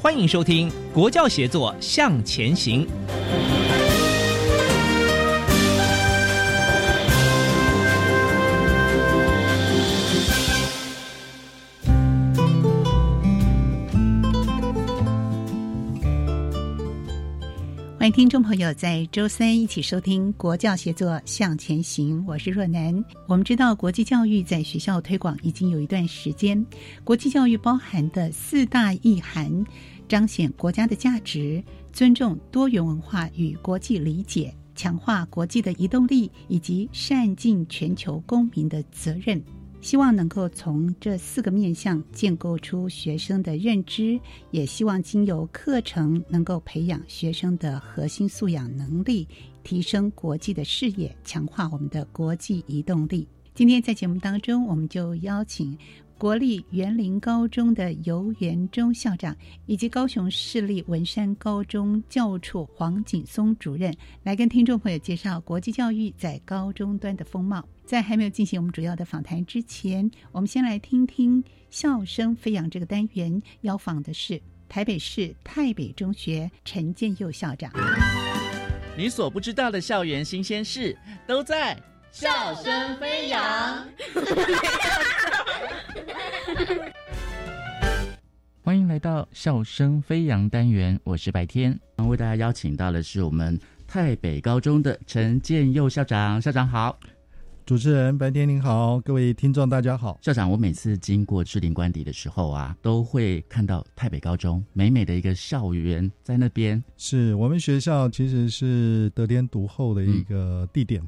欢迎收听《国教协作向前行》。听众朋友在周三一起收听《国教协作向前行》，我是若楠。我们知道国际教育在学校推广已经有一段时间，国际教育包含的四大意涵，彰显国家的价值，尊重多元文化与国际理解，强化国际的移动力，以及善尽全球公民的责任。希望能够从这四个面向建构出学生的认知，也希望经由课程能够培养学生的核心素养能力，提升国际的视野，强化我们的国际移动力。今天在节目当中，我们就邀请国立园林高中的游园中校长，以及高雄市立文山高中教务处黄景松主任，来跟听众朋友介绍国际教育在高中端的风貌。在还没有进行我们主要的访谈之前，我们先来听听笑声飞扬这个单元，邀访的是台北市太北中学陈建佑校长。你所不知道的校园新鲜事都在笑声飞扬。欢迎来到笑声飞扬单元，我是白天。为大家邀请到的是我们太北高中的陈建佑校长，校长好。主持人白天您好，各位听众大家好。校长，我每次经过志林官邸的时候啊，都会看到太北高中美美的一个校园在那边。是我们学校其实是得天独厚的一个地点，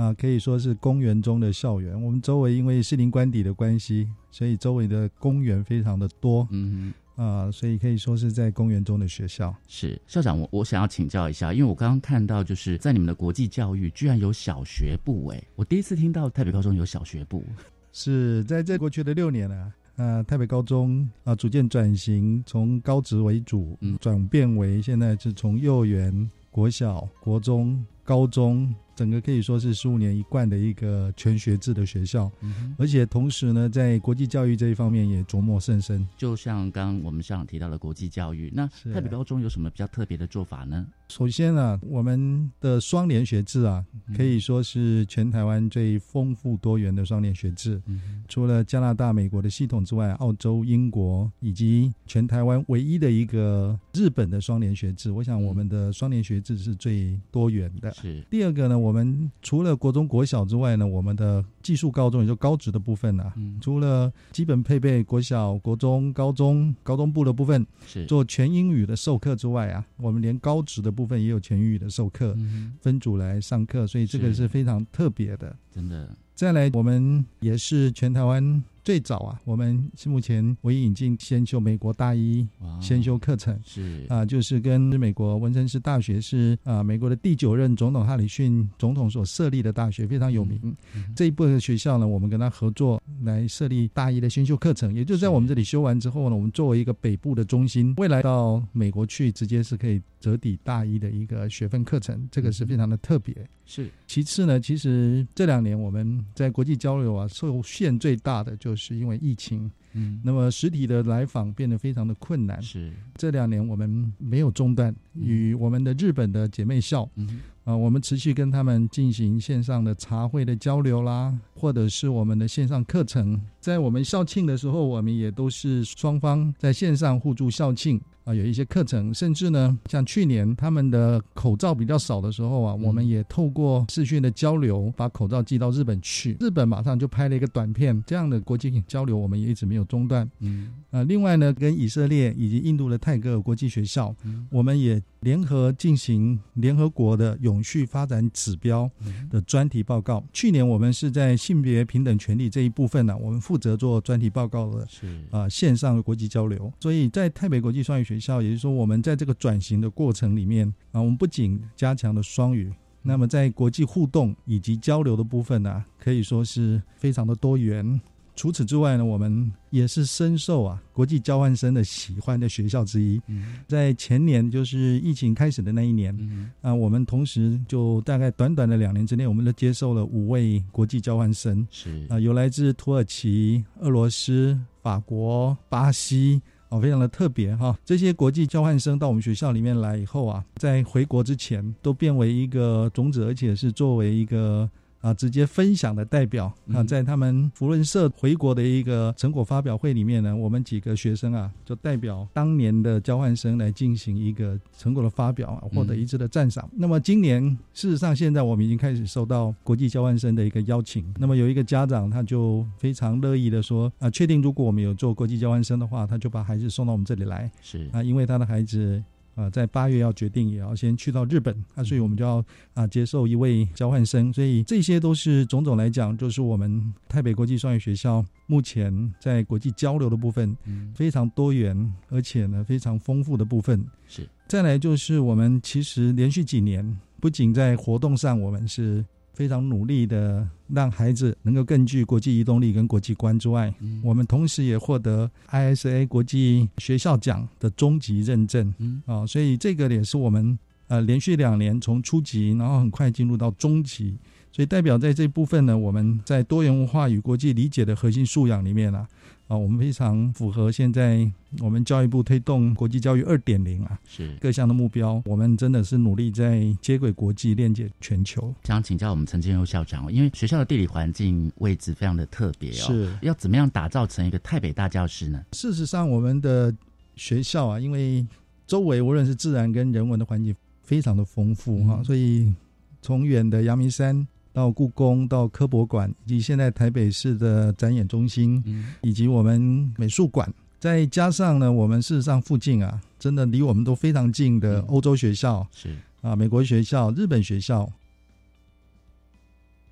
啊，可以说是公园中的校园。我们周围因为士林官邸的关系，所以周围的公园非常的多。嗯。啊，所以可以说是在公园中的学校。是校长，我我想要请教一下，因为我刚刚看到就是在你们的国际教育居然有小学部，哎，我第一次听到台北高中有小学部。是在这过去的六年呢，呃，台北高中啊逐渐转型，从高职为主，转变为现在是从幼儿园、国小、国中、高中。整个可以说是十五年一贯的一个全学制的学校，而且同时呢，在国际教育这一方面也琢磨甚深。就像刚刚我们校长提到的国际教育，那台北高中有什么比较特别的做法呢？首先啊，我们的双联学制啊，可以说是全台湾最丰富多元的双联学制。除了加拿大、美国的系统之外，澳洲、英国以及全台湾唯一的一个日本的双联学制，我想我们的双联学制是最多元的。是第二个呢，我。我们除了国中、国小之外呢，我们的技术高中也就高职的部分呢，除了基本配备国小、国中、高中、高中部的部分是做全英语的授课之外啊，我们连高职的部分也有全英语的授课，分组来上课，所以这个是非常特别的，真的。再来，我们也是全台湾。最早啊，我们是目前唯一引进先修美国大一先修课程，是啊，就是跟美国文森斯大学是啊，美国的第九任总统哈里逊总统所设立的大学，非常有名。这一部分学校呢，我们跟他合作来设立大一的先修课程，也就是在我们这里修完之后呢，我们作为一个北部的中心，未来到美国去，直接是可以折抵大一的一个学分课程，这个是非常的特别。是。其次呢，其实这两年我们在国际交流啊，受限最大的就是因为疫情，嗯，那么实体的来访变得非常的困难。是。这两年我们没有中断，与我们的日本的姐妹校，嗯，啊，我们持续跟他们进行线上的茶会的交流啦，或者是我们的线上课程。在我们校庆的时候，我们也都是双方在线上互助校庆。啊，有一些课程，甚至呢，像去年他们的口罩比较少的时候啊，我们也透过视讯的交流，把口罩寄到日本去。日本马上就拍了一个短片，这样的国际交流我们也一直没有中断。嗯，啊，另外呢，跟以色列以及印度的泰戈尔国际学校，我们也联合进行联合国的永续发展指标的专题报告。去年我们是在性别平等权利这一部分呢，我们负责做专题报告的，是啊，线上国际交流。所以在台北国际双语学校，也就是说，我们在这个转型的过程里面啊，我们不仅加强了双语，那么在国际互动以及交流的部分呢，可以说是非常的多元。除此之外呢，我们也是深受啊国际交换生的喜欢的学校之一。在前年，就是疫情开始的那一年，啊，我们同时就大概短短的两年之内，我们都接受了五位国际交换生，是啊，有来自土耳其、俄罗斯、法国、巴西。哦，非常的特别哈！这些国际交换生到我们学校里面来以后啊，在回国之前都变为一个种子，而且是作为一个。啊，直接分享的代表啊，在他们福伦社回国的一个成果发表会里面呢，我们几个学生啊，就代表当年的交换生来进行一个成果的发表啊，获得一致的赞赏。那么今年，事实上现在我们已经开始收到国际交换生的一个邀请。那么有一个家长他就非常乐意的说啊，确定如果我们有做国际交换生的话，他就把孩子送到我们这里来。是啊，因为他的孩子。啊，在八月要决定，也要先去到日本啊，所以我们就要啊接受一位交换生，所以这些都是种种来讲，就是我们台北国际双语学校目前在国际交流的部分，非常多元，而且呢非常丰富的部分。是，再来就是我们其实连续几年，不仅在活动上，我们是。非常努力的让孩子能够更具国际移动力跟国际观之外，我们同时也获得 ISA 国际学校奖的中级认证。啊，所以这个也是我们呃连续两年从初级，然后很快进入到中级，所以代表在这部分呢，我们在多元文化与国际理解的核心素养里面呢。啊，我们非常符合现在我们教育部推动国际教育二点零啊，是各项的目标。我们真的是努力在接轨国际、链接全球。想请教我们陈建佑校长，因为学校的地理环境位置非常的特别哦，是要怎么样打造成一个台北大教室呢？事实上，我们的学校啊，因为周围无论是自然跟人文的环境非常的丰富哈，所以从远的阳明山。到故宫、到科博馆，以及现在台北市的展演中心，以及我们美术馆，再加上呢，我们事实上附近啊，真的离我们都非常近的欧洲学校，是。啊，美国学校、日本学校，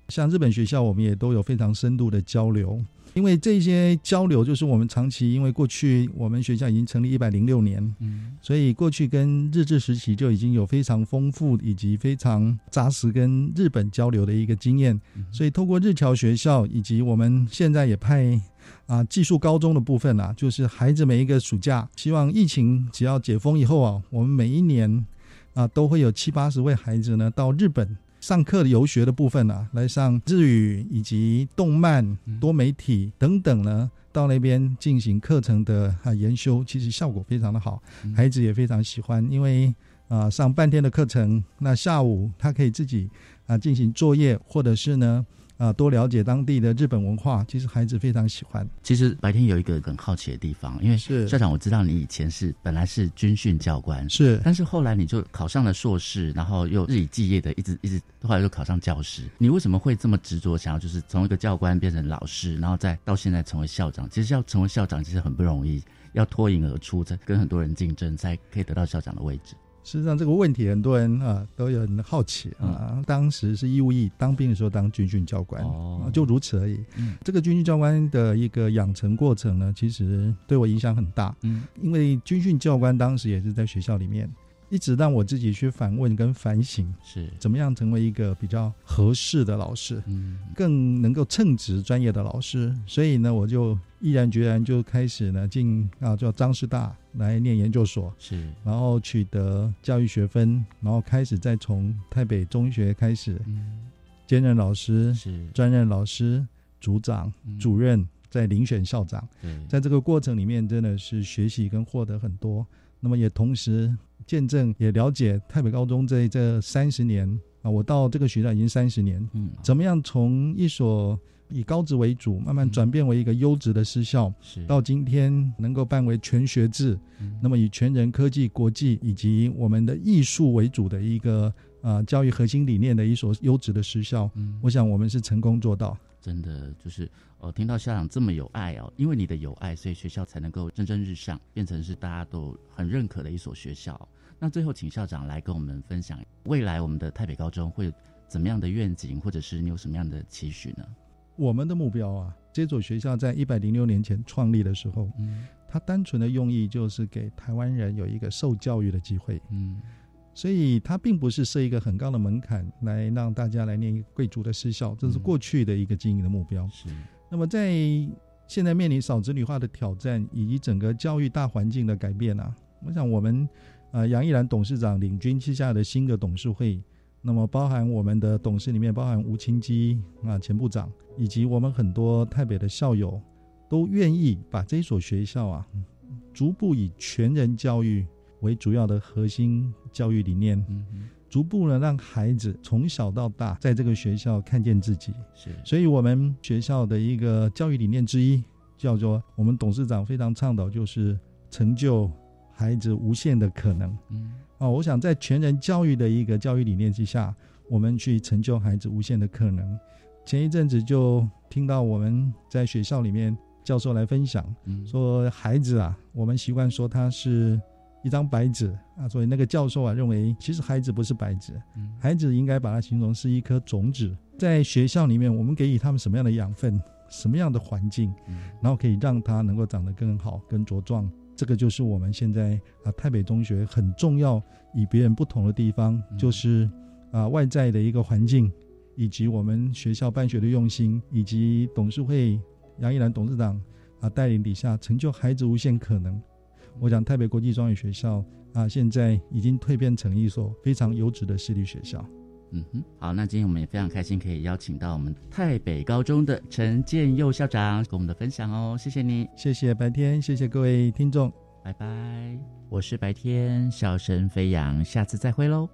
像日本学校，我们也都有非常深度的交流。因为这些交流，就是我们长期因为过去我们学校已经成立一百零六年，嗯，所以过去跟日治时期就已经有非常丰富以及非常扎实跟日本交流的一个经验，所以透过日侨学校以及我们现在也派啊技术高中的部分啊，就是孩子每一个暑假，希望疫情只要解封以后啊，我们每一年啊都会有七八十位孩子呢到日本。上课的游学的部分啊，来上日语以及动漫、多媒体等等呢，到那边进行课程的啊研修，其实效果非常的好，孩子也非常喜欢，因为啊上半天的课程，那下午他可以自己啊进行作业，或者是呢。啊，多了解当地的日本文化，其实孩子非常喜欢。其实白天有一个很好奇的地方，因为是校长，我知道你以前是本来是军训教官，是，但是后来你就考上了硕士，然后又日以继夜的一直一直，后来又考上教师。你为什么会这么执着，想要就是从一个教官变成老师，然后再到现在成为校长？其实要成为校长其实很不容易，要脱颖而出，在跟很多人竞争，才可以得到校长的位置。事实上，这个问题很多人啊都有很好奇啊。当时是义务役，当兵的时候当军训教官，就如此而已。这个军训教官的一个养成过程呢，其实对我影响很大。嗯，因为军训教官当时也是在学校里面。一直让我自己去反问跟反省，是怎么样成为一个比较合适的老师，嗯，更能够称职专业的老师。所以呢，我就毅然决然就开始呢进啊叫张师大来念研究所，是，然后取得教育学分，然后开始再从台北中学开始，兼任老师，是专任老师、组长、主任，在遴选校长。在这个过程里面，真的是学习跟获得很多。那么也同时。见证也了解台北高中这这三十年啊，我到这个学校已经三十年，嗯，怎么样从一所以高职为主，慢慢转变为一个优质的私校，是到今天能够办为全学制，那么以全人科技、国际以及我们的艺术为主的一个呃教育核心理念的一所优质的私校，我想我们是成功做到。真的就是哦，听到校长这么有爱哦，因为你的有爱，所以学校才能够蒸蒸日上，变成是大家都很认可的一所学校。那最后，请校长来跟我们分享未来我们的台北高中会怎么样的愿景，或者是你有什么样的期许呢？我们的目标啊，这所学校在一百零六年前创立的时候，嗯，它单纯的用意就是给台湾人有一个受教育的机会，嗯，所以它并不是设一个很高的门槛来让大家来念一个贵族的私校，这是过去的一个经营的目标。是，那么在现在面临少子女化的挑战以及整个教育大环境的改变啊，我想我们。呃，杨毅然董事长领军旗下的新的董事会，那么包含我们的董事里面包含吴清基啊前部长，以及我们很多台北的校友，都愿意把这所学校啊，逐步以全人教育为主要的核心教育理念，逐步呢让孩子从小到大在这个学校看见自己。是，所以我们学校的一个教育理念之一，叫做我们董事长非常倡导，就是成就。孩子无限的可能，嗯，哦，我想在全人教育的一个教育理念之下，我们去成就孩子无限的可能。前一阵子就听到我们在学校里面教授来分享，说孩子啊，我们习惯说他是一张白纸啊，所以那个教授啊认为，其实孩子不是白纸，孩子应该把它形容是一颗种子，在学校里面，我们给予他们什么样的养分，什么样的环境，然后可以让他能够长得更好、更茁壮。这个就是我们现在啊，台北中学很重要与别人不同的地方，就是啊外在的一个环境，以及我们学校办学的用心，以及董事会杨一兰董事长啊带领底下成就孩子无限可能。我想台北国际专业学校啊，现在已经蜕变成一所非常优质的私立学校。嗯哼，好，那今天我们也非常开心，可以邀请到我们台北高中的陈建佑校长跟我们的分享哦，谢谢你，谢谢白天，谢谢各位听众，拜拜，我是白天，笑声飞扬，下次再会喽。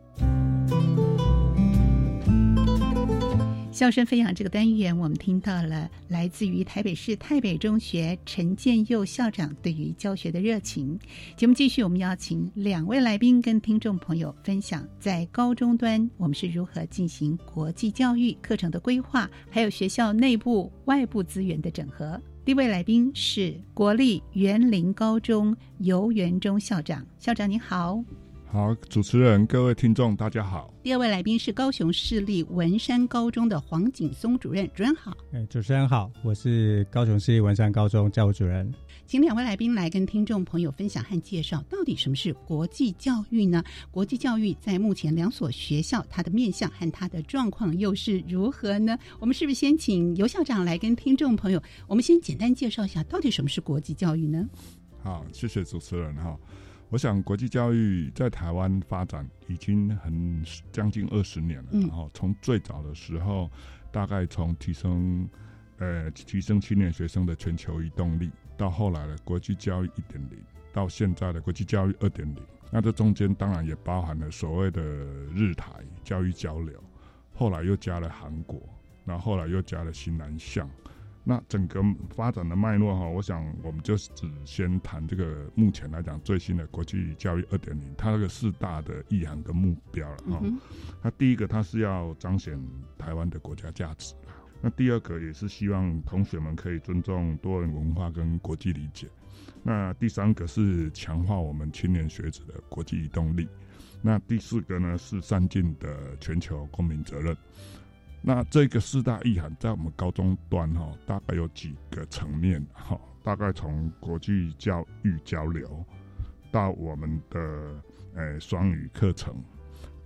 笑声飞扬这个单元，我们听到了来自于台北市台北中学陈建佑校长对于教学的热情。节目继续，我们邀请两位来宾跟听众朋友分享，在高中端我们是如何进行国际教育课程的规划，还有学校内部外部资源的整合。第一位来宾是国立园林高中游园中校长，校长您好。好，主持人，各位听众，大家好。第二位来宾是高雄市立文山高中的黄景松主任，主任好。哎，主持人好，我是高雄市立文山高中教务主任。请两位来宾来跟听众朋友分享和介绍，到底什么是国际教育呢？国际教育在目前两所学校，它的面向和它的状况又是如何呢？我们是不是先请尤校长来跟听众朋友，我们先简单介绍一下，到底什么是国际教育呢？好，谢谢主持人哈。我想，国际教育在台湾发展已经很将近二十年了。然后从最早的时候，大概从提升呃提升青年学生的全球移动力，到后来的国际教育一点零，到现在的国际教育二点零。那这中间当然也包含了所谓的日台教育交流，后来又加了韩国，然后后来又加了新南向。那整个发展的脉络哈，我想我们就只先谈这个目前来讲最新的国际教育二点零，它那个四大的意涵跟目标了哈。那第一个，它是要彰显台湾的国家价值那第二个，也是希望同学们可以尊重多元文化跟国际理解。那第三个是强化我们青年学子的国际移动力。那第四个呢，是善尽的全球公民责任。那这个四大意涵在我们高中端哈，大概有几个层面哈，大概从国际教育交流，到我们的诶双语课程，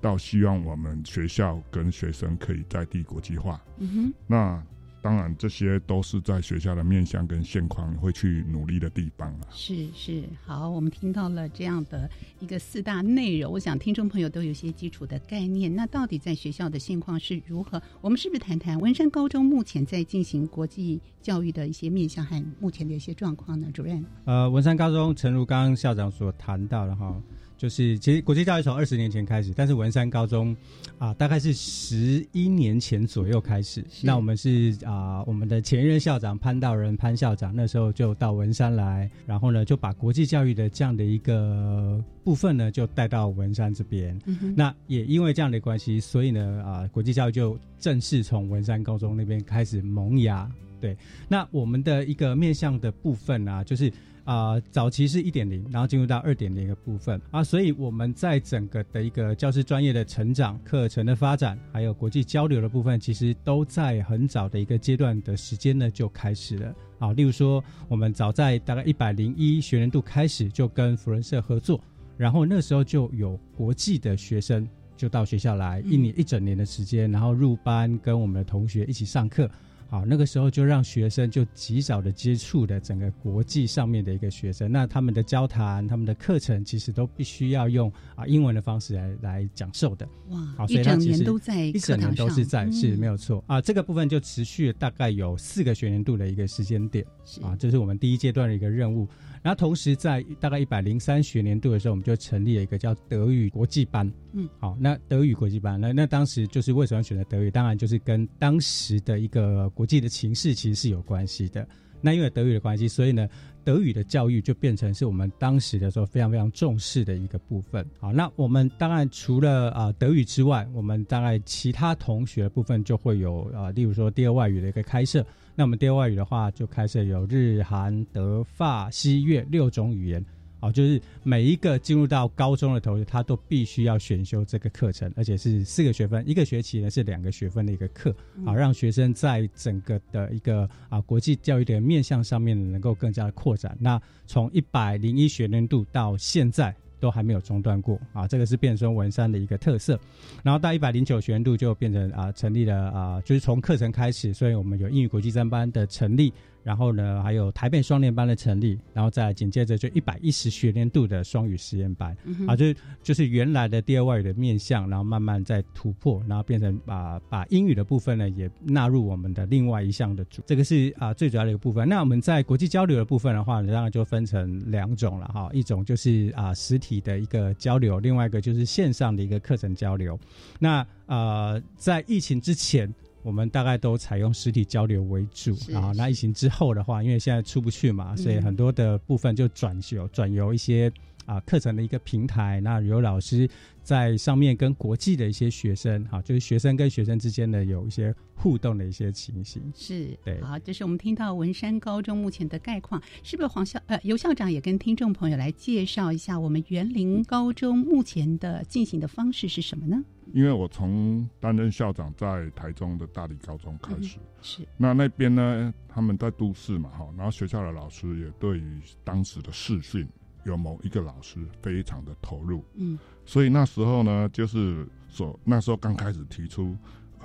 到希望我们学校跟学生可以在地国际化。嗯哼，那。当然，这些都是在学校的面向跟现况会去努力的地方啊。是是，好，我们听到了这样的一个四大内容，我想听众朋友都有些基础的概念。那到底在学校的现况是如何？我们是不是谈谈文山高中目前在进行国际教育的一些面向和目前的一些状况呢？主任，呃，文山高中，诚如刚刚校长所谈到的哈。就是其实国际教育从二十年前开始，但是文山高中啊，大概是十一年前左右开始。那我们是啊，我们的前任校长潘道仁潘校长那时候就到文山来，然后呢就把国际教育的这样的一个部分呢就带到文山这边。那也因为这样的关系，所以呢啊，国际教育就正式从文山高中那边开始萌芽。对，那我们的一个面向的部分啊，就是。啊，早期是一点零，然后进入到二点零的部分啊，所以我们在整个的一个教师专业的成长、课程的发展，还有国际交流的部分，其实都在很早的一个阶段的时间呢就开始了啊。例如说，我们早在大概一百零一学年度开始就跟福伦社合作，然后那时候就有国际的学生就到学校来一年一整年的时间，然后入班跟我们的同学一起上课。好，那个时候就让学生就及早的接触的整个国际上面的一个学生，那他们的交谈、他们的课程其实都必须要用啊英文的方式来来讲授的。哇，好，一整年都在一整年都是在是没有错啊。这个部分就持续大概有四个学年度的一个时间点啊，这是我们第一阶段的一个任务。然后同时在大概一百零三学年度的时候，我们就成立了一个叫德语国际班。嗯，好，那德语国际班，那那当时就是为什么选择德语？当然就是跟当时的一个国际的情势其实是有关系的。那因为德语的关系，所以呢，德语的教育就变成是我们当时的时候非常非常重视的一个部分。好，那我们当然除了啊德语之外，我们大概其他同学部分就会有啊，例如说第二外语的一个开设。那我们第二外语的话，就开设有日、韩、德、法、西、越六种语言。啊，就是每一个进入到高中的同学，他都必须要选修这个课程，而且是四个学分，一个学期呢是两个学分的一个课，啊，让学生在整个的一个啊国际教育的面向上面能够更加的扩展。那从一百零一学年度到现在都还没有中断过啊，这个是变声文山的一个特色。然后到一百零九学年度就变成啊成立了啊，就是从课程开始，所以我们有英语国际三班的成立。然后呢，还有台北双联班的成立，然后再紧接着就一百一十学年度的双语实验班，啊，就就是原来的第二外语的面向，然后慢慢在突破，然后变成把把英语的部分呢也纳入我们的另外一项的主，这个是啊最主要的一个部分。那我们在国际交流的部分的话，呢当然就分成两种了哈，一种就是啊实体的一个交流，另外一个就是线上的一个课程交流。那呃在疫情之前。我们大概都采用实体交流为主，然后那疫情之后的话，因为现在出不去嘛，所以很多的部分就转由转由一些啊课程的一个平台，那有老师在上面跟国际的一些学生，哈，就是学生跟学生之间的有一些互动的一些情形。是，对，好，这是我们听到文山高中目前的概况，是不是黄校呃尤校长也跟听众朋友来介绍一下我们园林高中目前的进行的方式是什么呢？因为我从担任校长在台中的大理高中开始，是那那边呢，他们在都市嘛，哈，然后学校的老师也对于当时的视讯有某一个老师非常的投入，嗯，所以那时候呢，就是所那时候刚开始提出，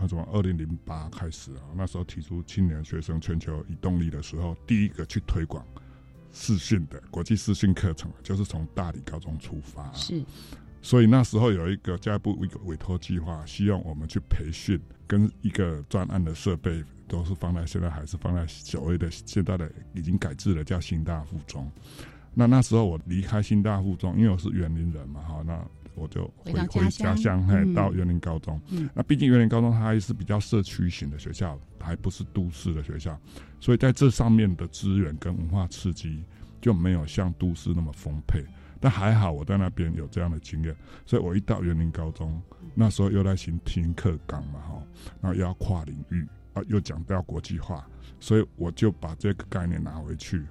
什么二零零八开始啊，那时候提出青年学生全球移动力的时候，第一个去推广视讯的国际视讯课程，就是从大理高中出发，是。所以那时候有一个教育部一个委托计划，希望我们去培训，跟一个专案的设备都是放在现在还是放在所谓的现在的已经改制了叫新大附中。那那时候我离开新大附中，因为我是园林人嘛，哈，那我就回回家乡，嘿，到园林高中。嗯那毕竟园林高中它还是比较社区型的学校，还不是都市的学校，所以在这上面的资源跟文化刺激就没有像都市那么丰沛。但还好，我在那边有这样的经验，所以我一到园林高中，那时候又在行听课纲嘛，哈，然后又要跨领域啊，又讲到国际化，所以我就把这个概念拿回去，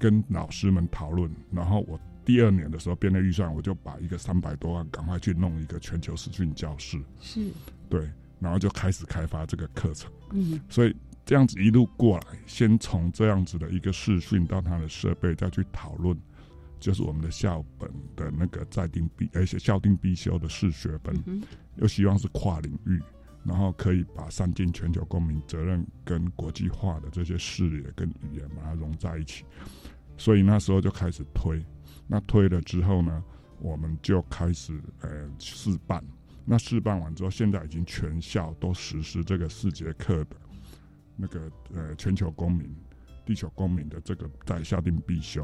跟老师们讨论。然后我第二年的时候编了预算，我就把一个三百多万赶快去弄一个全球视讯教室，是，对，然后就开始开发这个课程。嗯，所以这样子一路过来，先从这样子的一个视讯到它的设备，再去讨论。就是我们的校本的那个在定必，而且校定必修的试学本，又希望是跨领域，然后可以把三进全球公民责任跟国际化的这些视野跟语言把它融在一起，所以那时候就开始推，那推了之后呢，我们就开始呃试办，那试办完之后，现在已经全校都实施这个四节课的那个呃全球公民、地球公民的这个在校定必修。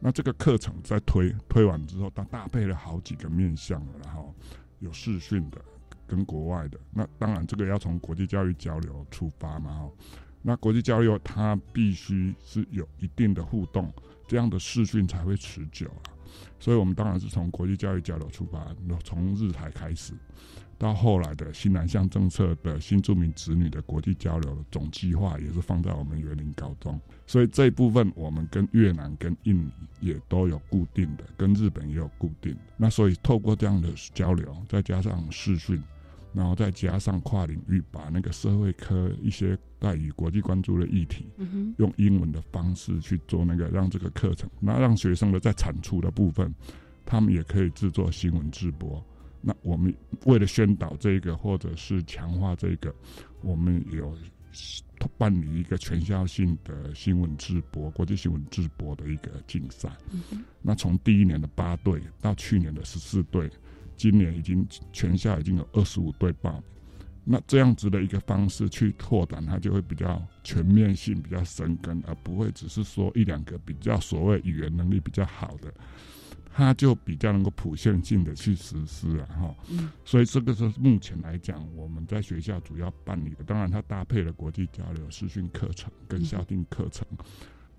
那这个课程在推推完之后，它搭配了好几个面向，然后有视讯的跟国外的。那当然这个要从国际教育交流出发嘛，哈。那国际交流它必须是有一定的互动，这样的视讯才会持久啊。所以我们当然是从国际教育交流出发，从日台开始。到后来的新南向政策的新住民子女的国际交流的总计划，也是放在我们园林高中，所以这一部分我们跟越南、跟印尼也都有固定的，跟日本也有固定。那所以透过这样的交流，再加上视讯，然后再加上跨领域，把那个社会科一些带与国际关注的议题，用英文的方式去做那个，让这个课程，那让学生的在产出的部分，他们也可以制作新闻直播。那我们为了宣导这个，或者是强化这个，我们有办理一个全校性的新闻直播、国际新闻直播的一个竞赛。那从第一年的八队到去年的十四队，今年已经全校已经有二十五队报名。那这样子的一个方式去拓展，它就会比较全面性、比较深根，而不会只是说一两个比较所谓语言能力比较好的。它就比较能够普遍性的去实施了哈，所以这个是目前来讲我们在学校主要办理的。当然，它搭配了国际交流、视讯课程跟校定课程，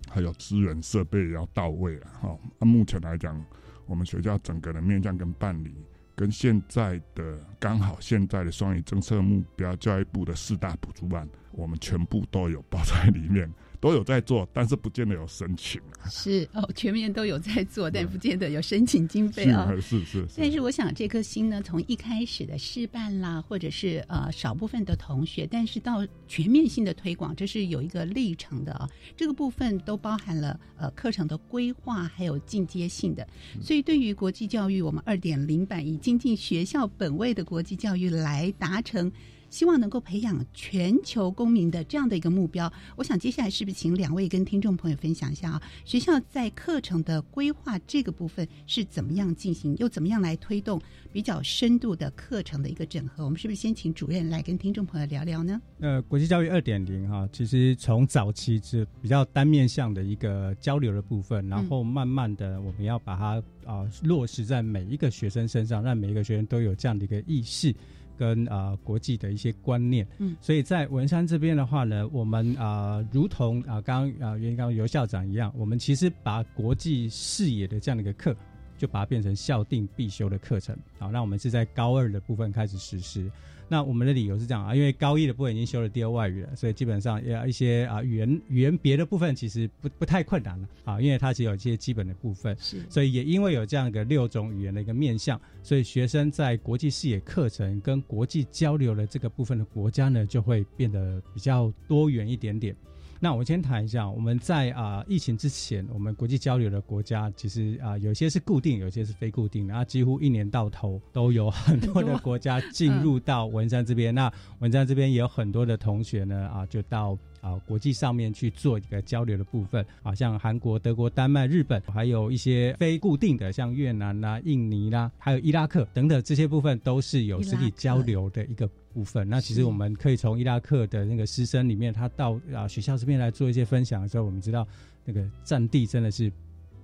还有资源设备也要到位了哈。那目前来讲，我们学校整个的面向跟办理，跟现在的刚好现在的双语政策目标，教育部的四大补助案，我们全部都有包在里面。都有在做，但是不见得有申请。是哦，全面都有在做，但不见得有申请经费啊。是是。但是我想，这颗心呢，从一开始的示范啦，或者是呃少部分的同学，但是到全面性的推广，这是有一个历程的啊。这个部分都包含了呃课程的规划，还有进阶性的。所以对于国际教育，我们二点零版以精进学校本位的国际教育来达成。希望能够培养全球公民的这样的一个目标，我想接下来是不是请两位跟听众朋友分享一下啊？学校在课程的规划这个部分是怎么样进行，又怎么样来推动比较深度的课程的一个整合？我们是不是先请主任来跟听众朋友聊聊呢？呃，国际教育二点零哈，其实从早期是比较单面向的一个交流的部分，然后慢慢的我们要把它啊落实在每一个学生身上，让每一个学生都有这样的一个意识。跟啊国际的一些观念，嗯，所以在文山这边的话呢，我们啊如同啊刚啊原刚尤校长一样，我们其实把国际视野的这样的一个课，就把它变成校定必修的课程，好，那我们是在高二的部分开始实施。那我们的理由是这样啊，因为高一的部分已经修了第二外语了，所以基本上要一些啊语言语言别的部分其实不不太困难了啊，因为它只有一些基本的部分，是，所以也因为有这样一个六种语言的一个面向，所以学生在国际视野课程跟国际交流的这个部分的国家呢，就会变得比较多元一点点。那我先谈一下，我们在啊疫情之前，我们国际交流的国家其实啊有些是固定，有些是非固定的，啊几乎一年到头都有很多的国家进入到文山这边。那文山这边也有很多的同学呢啊就到啊国际上面去做一个交流的部分，啊像韩国、德国、丹麦、日本，还有一些非固定的，像越南啦、印尼啦，还有伊拉克等等这些部分都是有实体交流的一个。部分，那其实我们可以从伊拉克的那个师生里面，他到啊学校这边来做一些分享的时候，我们知道那个战地真的是。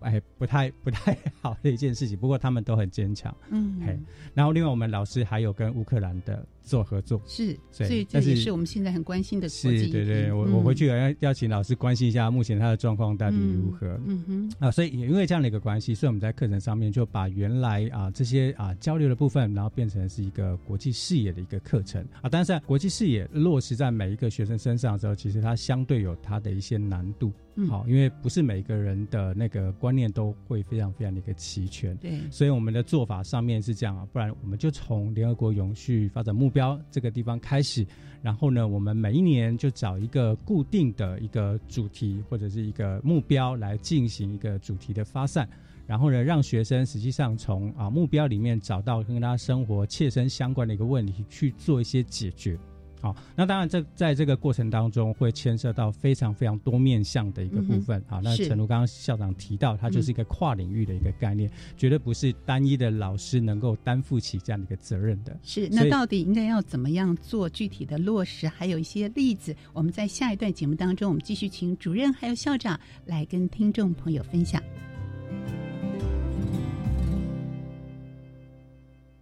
哎，不太不太好的一件事情。不过他们都很坚强，嗯，嘿。然后另外我们老师还有跟乌克兰的做合作，是，所以这也是我们现在很关心的。是，对对，我我回去要要请老师关心一下目前他的状况到底如何。嗯哼。啊，所以也因为这样的一个关系，所以我们在课程上面就把原来啊这些啊交流的部分，然后变成是一个国际视野的一个课程啊。但是国际视野落实在每一个学生身上的时候，其实它相对有它的一些难度。好，因为不是每个人的那个观念都会非常非常的一个齐全，对，所以我们的做法上面是这样啊，不然我们就从联合国永续发展目标标这个地方开始，然后呢，我们每一年就找一个固定的一个主题或者是一个目标来进行一个主题的发散，然后呢，让学生实际上从啊目标里面找到跟他生活切身相关的一个问题去做一些解决。好，那当然，这在这个过程当中会牵涉到非常非常多面向的一个部分。好，那陈如刚刚校长提到，它就是一个跨领域的一个概念，绝对不是单一的老师能够担负起这样的一个责任的。是，那到底应该要怎么样做具体的落实？还有一些例子，我们在下一段节目当中，我们继续请主任还有校长来跟听众朋友分享。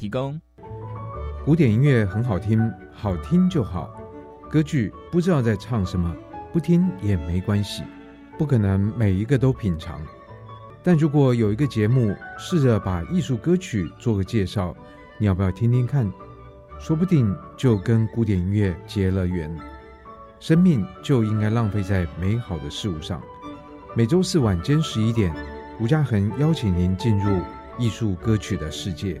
提供古典音乐很好听，好听就好。歌剧不知道在唱什么，不听也没关系。不可能每一个都品尝，但如果有一个节目试着把艺术歌曲做个介绍，你要不要听听看？说不定就跟古典音乐结了缘。生命就应该浪费在美好的事物上。每周四晚间十一点，吴嘉恒邀请您进入艺术歌曲的世界。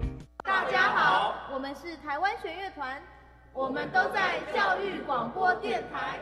是台湾弦乐团，我们都在教育广播电台。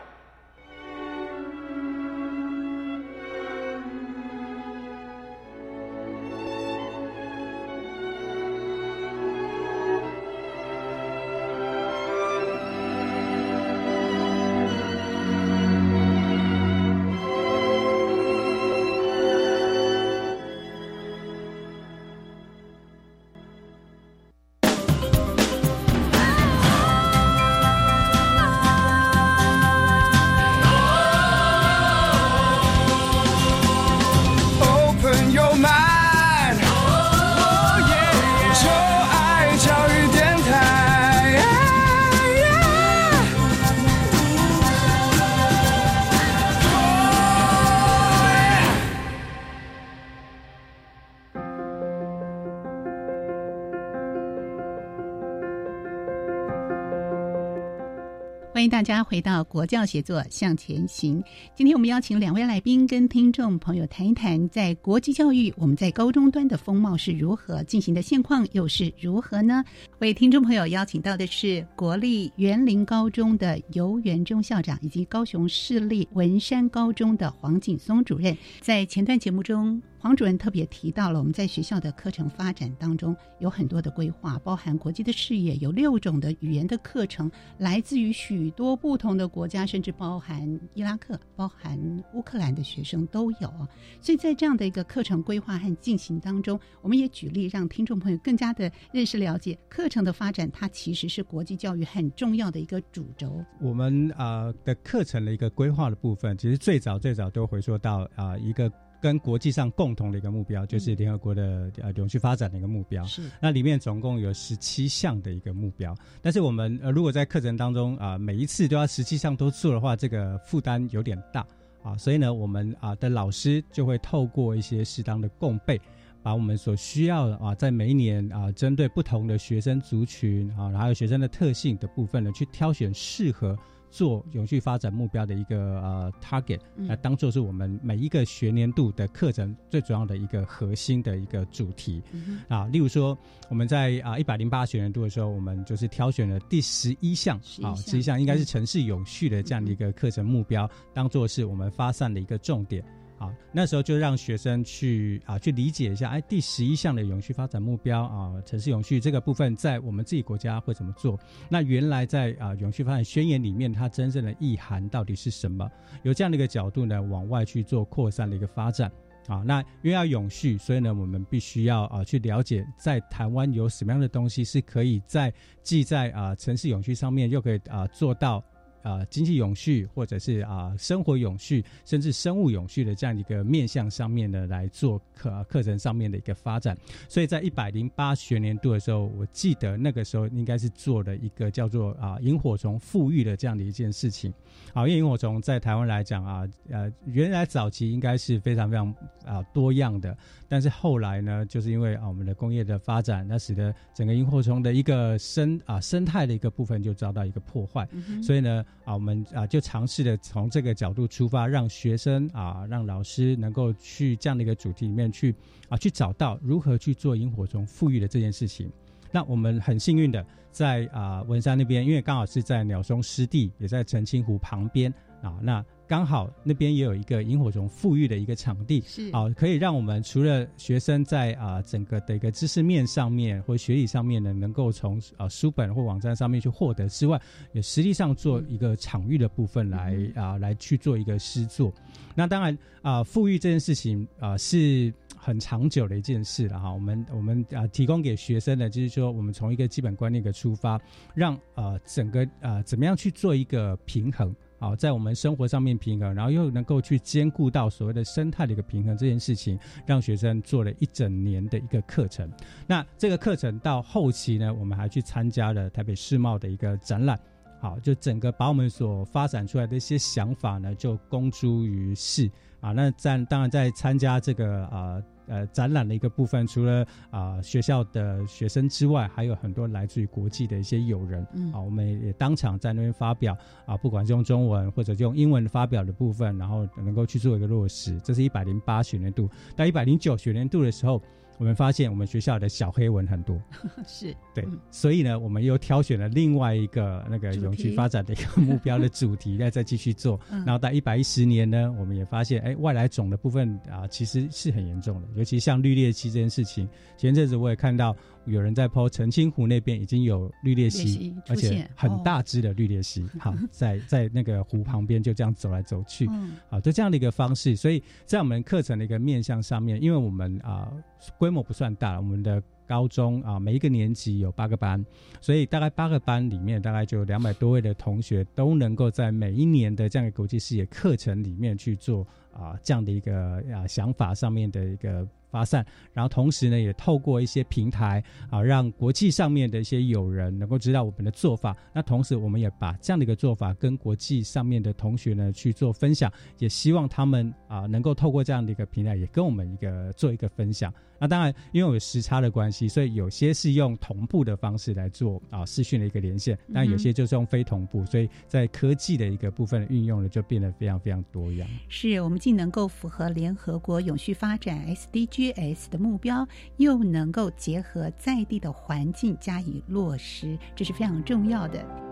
欢迎大家回到国教协作向前行。今天我们邀请两位来宾跟听众朋友谈一谈，在国际教育我们在高中端的风貌是如何进行的，现况又是如何呢？为听众朋友邀请到的是国立园林高中的游元忠校长，以及高雄市立文山高中的黄景松主任。在前段节目中。黄主任特别提到了，我们在学校的课程发展当中有很多的规划，包含国际的视野，有六种的语言的课程，来自于许多不同的国家，甚至包含伊拉克、包含乌克兰的学生都有。所以在这样的一个课程规划和进行当中，我们也举例让听众朋友更加的认识了解课程的发展，它其实是国际教育很重要的一个主轴。我们啊的课程的一个规划的部分，其实最早最早都回溯到啊一个。跟国际上共同的一个目标，就是联合国的呃永续发展的一个目标。是。那里面总共有十七项的一个目标，但是我们呃如果在课程当中啊每一次都要十七项都做的话，这个负担有点大啊，所以呢我们啊的老师就会透过一些适当的共备，把我们所需要的啊在每一年啊针对不同的学生族群啊，还有学生的特性的部分呢，去挑选适合。做永续发展目标的一个呃 target，来当做是我们每一个学年度的课程最主要的一个核心的一个主题啊。例如说，我们在啊一百零八学年度的时候，我们就是挑选了第十一项啊，十一项应该是城市永续的这样的一个课程目标，当做是我们发散的一个重点。啊，那时候就让学生去啊，去理解一下，哎，第十一项的永续发展目标啊，城市永续这个部分，在我们自己国家会怎么做？那原来在啊永续发展宣言里面，它真正的意涵到底是什么？有这样的一个角度呢，往外去做扩散的一个发展啊。那因为要永续，所以呢，我们必须要啊去了解，在台湾有什么样的东西是可以在既在啊城市永续上面，又可以啊做到。啊经济永续，或者是啊生活永续，甚至生物永续的这样一个面向上面呢来做课课程上面的一个发展。所以在一百零八学年度的时候，我记得那个时候应该是做了一个叫做啊萤火虫富裕的这样的一件事情。好，因为萤火虫在台湾来讲啊，呃，原来早期应该是非常非常啊多样的，但是后来呢，就是因为啊我们的工业的发展，那使得整个萤火虫的一个生啊生态的一个部分就遭到一个破坏，所以呢啊我们啊就尝试着从这个角度出发，让学生啊让老师能够去这样的一个主题里面去啊去找到如何去做萤火虫富裕的这件事情。那我们很幸运的在啊文山那边，因为刚好是在鸟松湿地，也在澄清湖旁边啊，那刚好那边也有一个萤火虫富裕的一个场地，是啊，可以让我们除了学生在啊整个的一个知识面上面或学理上面呢，能够从啊书本或网站上面去获得之外，也实际上做一个场域的部分来啊来去做一个诗作。那当然啊，富裕这件事情啊是。很长久的一件事了哈，我们我们啊提供给学生的，就是说我们从一个基本观念的出发，让呃整个呃怎么样去做一个平衡，好在我们生活上面平衡，然后又能够去兼顾到所谓的生态的一个平衡这件事情，让学生做了一整年的一个课程。那这个课程到后期呢，我们还去参加了台北世贸的一个展览，好，就整个把我们所发展出来的一些想法呢，就公诸于世。啊，那在当然在参加这个啊呃展览的一个部分，除了啊学校的学生之外，还有很多来自于国际的一些友人。嗯，啊，我们也当场在那边发表啊，不管是用中文或者用英文发表的部分，然后能够去做一个落实。这是一百零八学年度，到一百零九学年度的时候。我们发现我们学校的小黑蚊很多，是对，所以呢，我们又挑选了另外一个那个永续发展的一个目标的主题，再再继续做。然后到一百一十年呢，我们也发现，哎，外来种的部分啊，其实是很严重的，尤其像绿鬣蜥这件事情。前阵子我也看到。有人在抛澄清湖那边已经有绿鬣蜥，而且很大只的绿鬣蜥，好在在那个湖旁边就这样走来走去，嗯好就这样的一个方式。所以在我们课程的一个面向上面，因为我们啊规模不算大，我们的高中啊每一个年级有八个班，所以大概八个班里面大概就两百多位的同学都能够在每一年的这样的国际视野课程里面去做啊这样的一个啊想法上面的一个。发散，然后同时呢，也透过一些平台啊，让国际上面的一些友人能够知道我们的做法。那同时，我们也把这样的一个做法跟国际上面的同学呢去做分享，也希望他们啊能够透过这样的一个平台，也跟我们一个做一个分享。那当然，因为有时差的关系，所以有些是用同步的方式来做啊视讯的一个连线，但有些就是用非同步，所以在科技的一个部分的运用呢，就变得非常非常多样。是我们既能够符合联合国永续发展 SDGs 的目标，又能够结合在地的环境加以落实，这是非常重要的。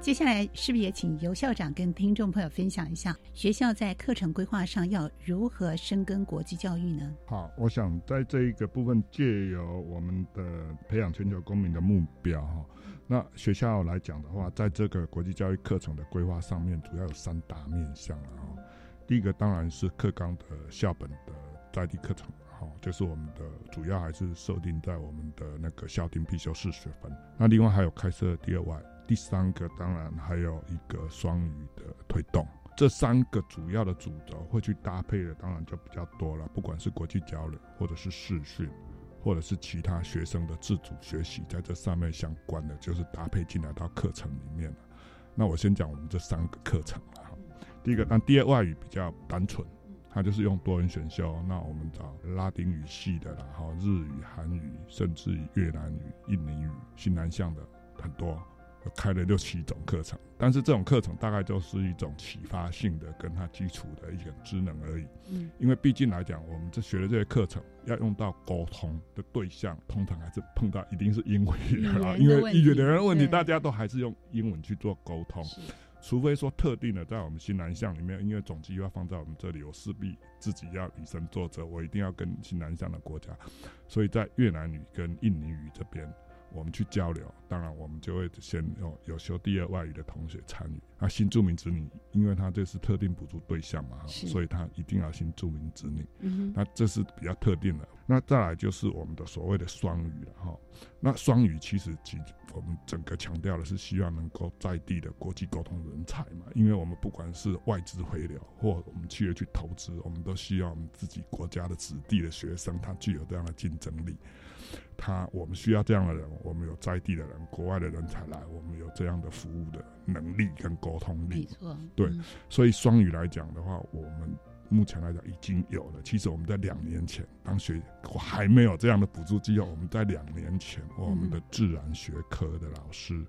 接下来是不是也请尤校长跟听众朋友分享一下学校在课程规划上要如何深耕国际教育呢？好，我想在这一个部分借由我们的培养全球公民的目标哈，那学校来讲的话，在这个国际教育课程的规划上面，主要有三大面向啊。第一个当然是课纲的校本的在地课程，哈，就是我们的主要还是设定在我们的那个校定必修四学分。那另外还有开设第二外。第三个当然还有一个双语的推动，这三个主要的主轴会去搭配的，当然就比较多了。不管是国际交流，或者是视讯，或者是其他学生的自主学习，在这上面相关的，就是搭配进来到课程里面了。那我先讲我们这三个课程了哈。第一个，但第二外语比较单纯，它就是用多元选修。那我们找拉丁语系的，然后日语、韩语，甚至于越南语、印尼语、新南向的很多。开了六七种课程，但是这种课程大概就是一种启发性的，跟他基础的一个职能而已。嗯，因为毕竟来讲，我们这学的这些课程要用到沟通的对象，通常还是碰到一定是英文语啊，因为语言的问题，大家都还是用英文去做沟通。除非说特定的，在我们新南向里面，因为总机要放在我们这里，我势必自己要以身作则，我一定要跟新南向的国家，所以在越南语跟印尼语这边。我们去交流，当然我们就会先有有修第二外语的同学参与。那新住民子女，因为他这是特定补助对象嘛，所以他一定要新住民子女。嗯那这是比较特定的。那再来就是我们的所谓的双语了哈。那双语其实其我们整个强调的是希望能够在地的国际沟通人才嘛，因为我们不管是外资回流或我们企业去投资，我们都希望我们自己国家的子弟的学生他具有这样的竞争力。他我们需要这样的人，我们有在地的人，国外的人才来，我们有这样的服务的能力跟沟通力。没错，对，所以双语来讲的话，我们目前来讲已经有了。其实我们在两年前，当学我还没有这样的补助机构，我们在两年前，我们的自然学科的老师，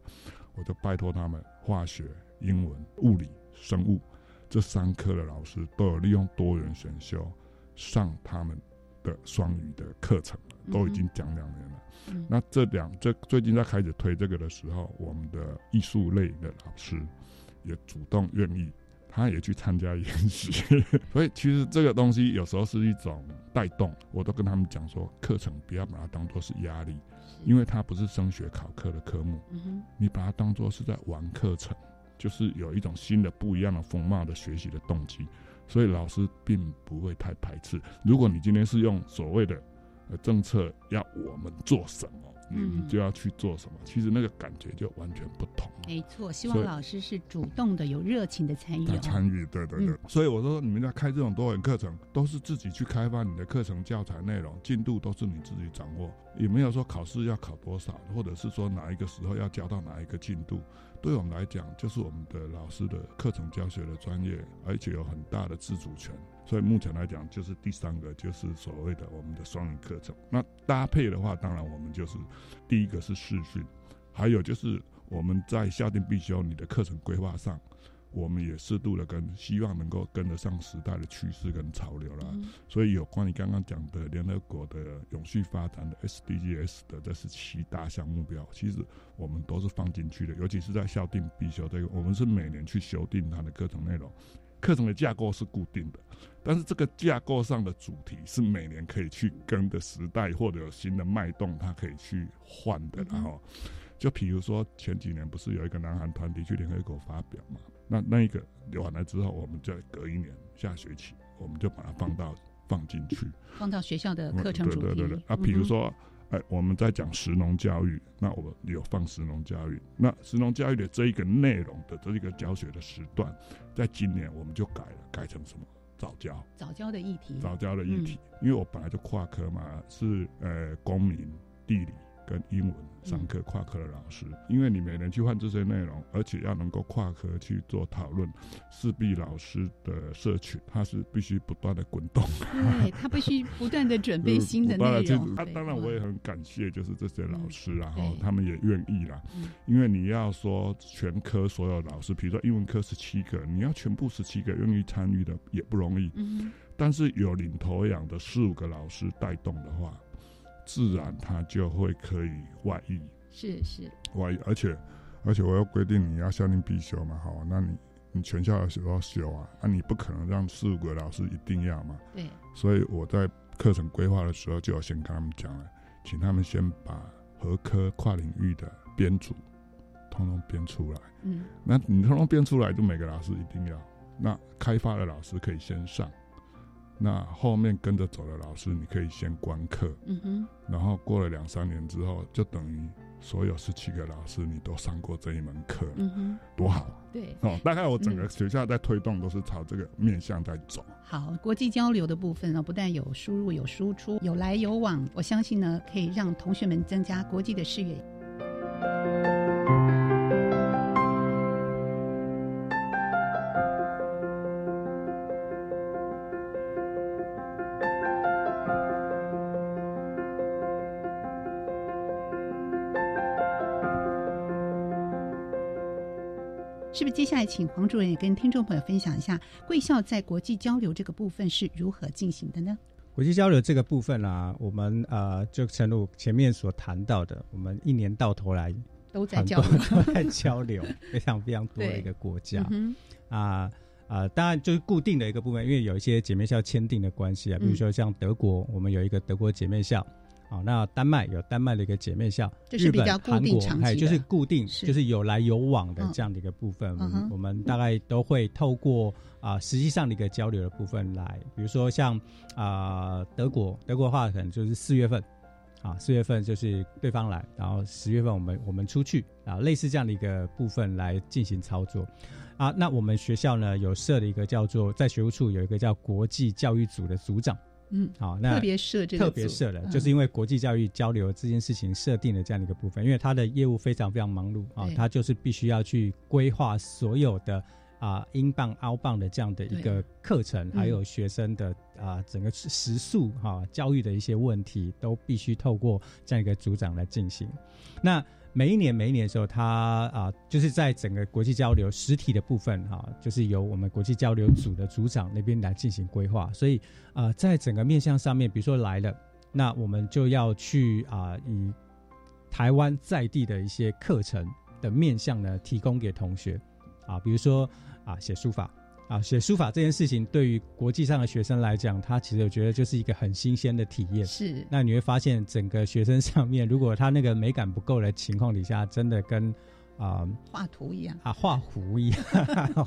我就拜托他们，化学、英文、物理、生物这三科的老师都有利用多元选修上他们的双语的课程。都已经讲两年了，那这两这最近在开始推这个的时候，我们的艺术类的老师也主动愿意，他也去参加研习，所以其实这个东西有时候是一种带动。我都跟他们讲说，课程不要把它当做是压力，因为它不是升学考课的科目，你把它当做是在玩课程，就是有一种新的不一样的风貌的学习的动机，所以老师并不会太排斥。如果你今天是用所谓的。政策要我们做什么，你就要去做什么。其实那个感觉就完全不同。没错，希望老师是主动的、有热情的参与。参与，对对对。所以我说，你们在开这种多元课程，都是自己去开发你的课程教材内容，进度都是你自己掌握，也没有说考试要考多少，或者是说哪一个时候要教到哪一个进度。对我们来讲，就是我们的老师的课程教学的专业，而且有很大的自主权。所以目前来讲，就是第三个，就是所谓的我们的双语课程。那搭配的话，当然我们就是第一个是视讯，还有就是我们在校定必修你的课程规划上。我们也适度的跟希望能够跟得上时代的趋势跟潮流了，所以有关于刚刚讲的联合国的永续发展的 SDGs 的这是七大项目标，其实我们都是放进去的，尤其是在校定必修这个，我们是每年去修订它的课程内容，课程的架构是固定的，但是这个架构上的主题是每年可以去跟的时代或者有新的脉动，它可以去换的，然后就比如说前几年不是有一个南韩团体去联合国发表嘛？那那一个完了之后，我们再隔一年下学期，我们就把它放到放进去，放到学校的课程主题。对对对。啊，比如说，哎，我们在讲食农教育，那我们有放食农教育。那食农教育的这一个内容的这一个教学的时段，在今年我们就改了，改成什么？早教。早教的议题。早教的议题，因为我本来就跨科嘛，是呃公民地理。跟英文上课跨科的老师，因为你每年去换这些内容，而且要能够跨科去做讨论，势必老师的社群他是必须不断的滚动，对他必须不断的准备新的内容。他当然我也很感谢，就是这些老师，然后他们也愿意啦。因为你要说全科所有老师，比如说英文科十七个，你要全部十七个愿意参与的也不容易。嗯，但是有领头羊的四五个老师带动的话。自然，它就会可以外溢。是是，外溢，而且而且我要规定你要校定必修嘛，好，那你你全校的时候修啊，那你不可能让四五个老师一定要嘛。对。所以我在课程规划的时候就要先跟他们讲了，请他们先把合科跨领域的编组通通编出来。嗯。那你通通编出来，就每个老师一定要。那开发的老师可以先上。那后面跟着走的老师，你可以先观课，嗯哼，然后过了两三年之后，就等于所有十七个老师你都上过这一门课，嗯哼，多好，对，哦，大概我整个学校在推动都是朝这个面向在走。好，国际交流的部分呢，不但有输入有输出，有来有往，我相信呢，可以让同学们增加国际的视野。是不是接下来请黄主任也跟听众朋友分享一下贵校在国际交流这个部分是如何进行的呢？国际交流这个部分啊，我们呃就正如前面所谈到的，我们一年到头来都在交流，都在交流，非常非常多的一个国家啊啊，当然就是固定的一个部分，因为有一些姐妹校签订的关系啊，比如说像德国，我们有一个德国姐妹校。好，那丹麦有丹麦的一个姐妹校，日本、韩国，还就是固定，就是有来有往的这样的一个部分。我们大概都会透过啊，实际上的一个交流的部分来，比如说像啊德国，德国的话可能就是四月份，啊四月份就是对方来，然后十月份我们我们出去啊，类似这样的一个部分来进行操作。啊，那我们学校呢有设了一个叫做在学务处有一个叫国际教育组的组长。嗯，好，那特别设这个特别设的，就是因为国际教育交流这件事情设定了这样的一个部分，因为他的业务非常非常忙碌啊，他就是必须要去规划所有的啊英镑、澳镑的这样的一个课程，还有学生的啊整个时速哈教育的一些问题，都必须透过这样一个组长来进行。那每一年每一年的时候，他啊，就是在整个国际交流实体的部分哈，就是由我们国际交流组的组长那边来进行规划。所以啊，在整个面向上面，比如说来了，那我们就要去啊，以台湾在地的一些课程的面向呢，提供给同学啊，比如说啊，写书法。啊，写书法这件事情对于国际上的学生来讲，他其实我觉得就是一个很新鲜的体验。是，那你会发现整个学生上面，如果他那个美感不够的情况底下，真的跟。啊，画图一样啊，画图一样，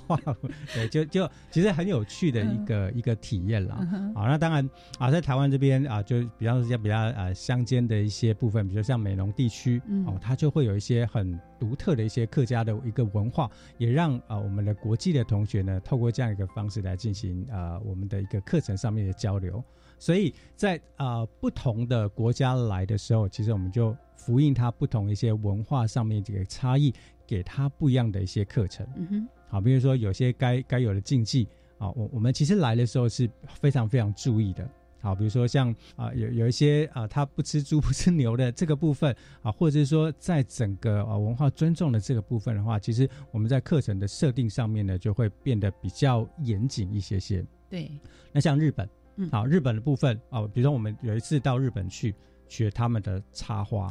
画 对，就就其实很有趣的一个一个体验啦。啊，那当然啊，在台湾这边啊，就比方说比较呃乡间的一些部分，比如像美浓地区哦，它就会有一些很独特的一些客家的一个文化，也让啊我们的国际的同学呢，透过这样一个方式来进行啊我们的一个课程上面的交流。所以在啊不同的国家来的时候，其实我们就。复印它不同一些文化上面这个差异，给他不一样的一些课程。嗯哼，好，比如说有些该该有的禁忌啊，我我们其实来的时候是非常非常注意的。好，比如说像啊有有一些啊他不吃猪不吃牛的这个部分啊，或者是说在整个啊文化尊重的这个部分的话，其实我们在课程的设定上面呢，就会变得比较严谨一些些。对，那像日本，嗯好，日本的部分啊，比如说我们有一次到日本去学他们的插花。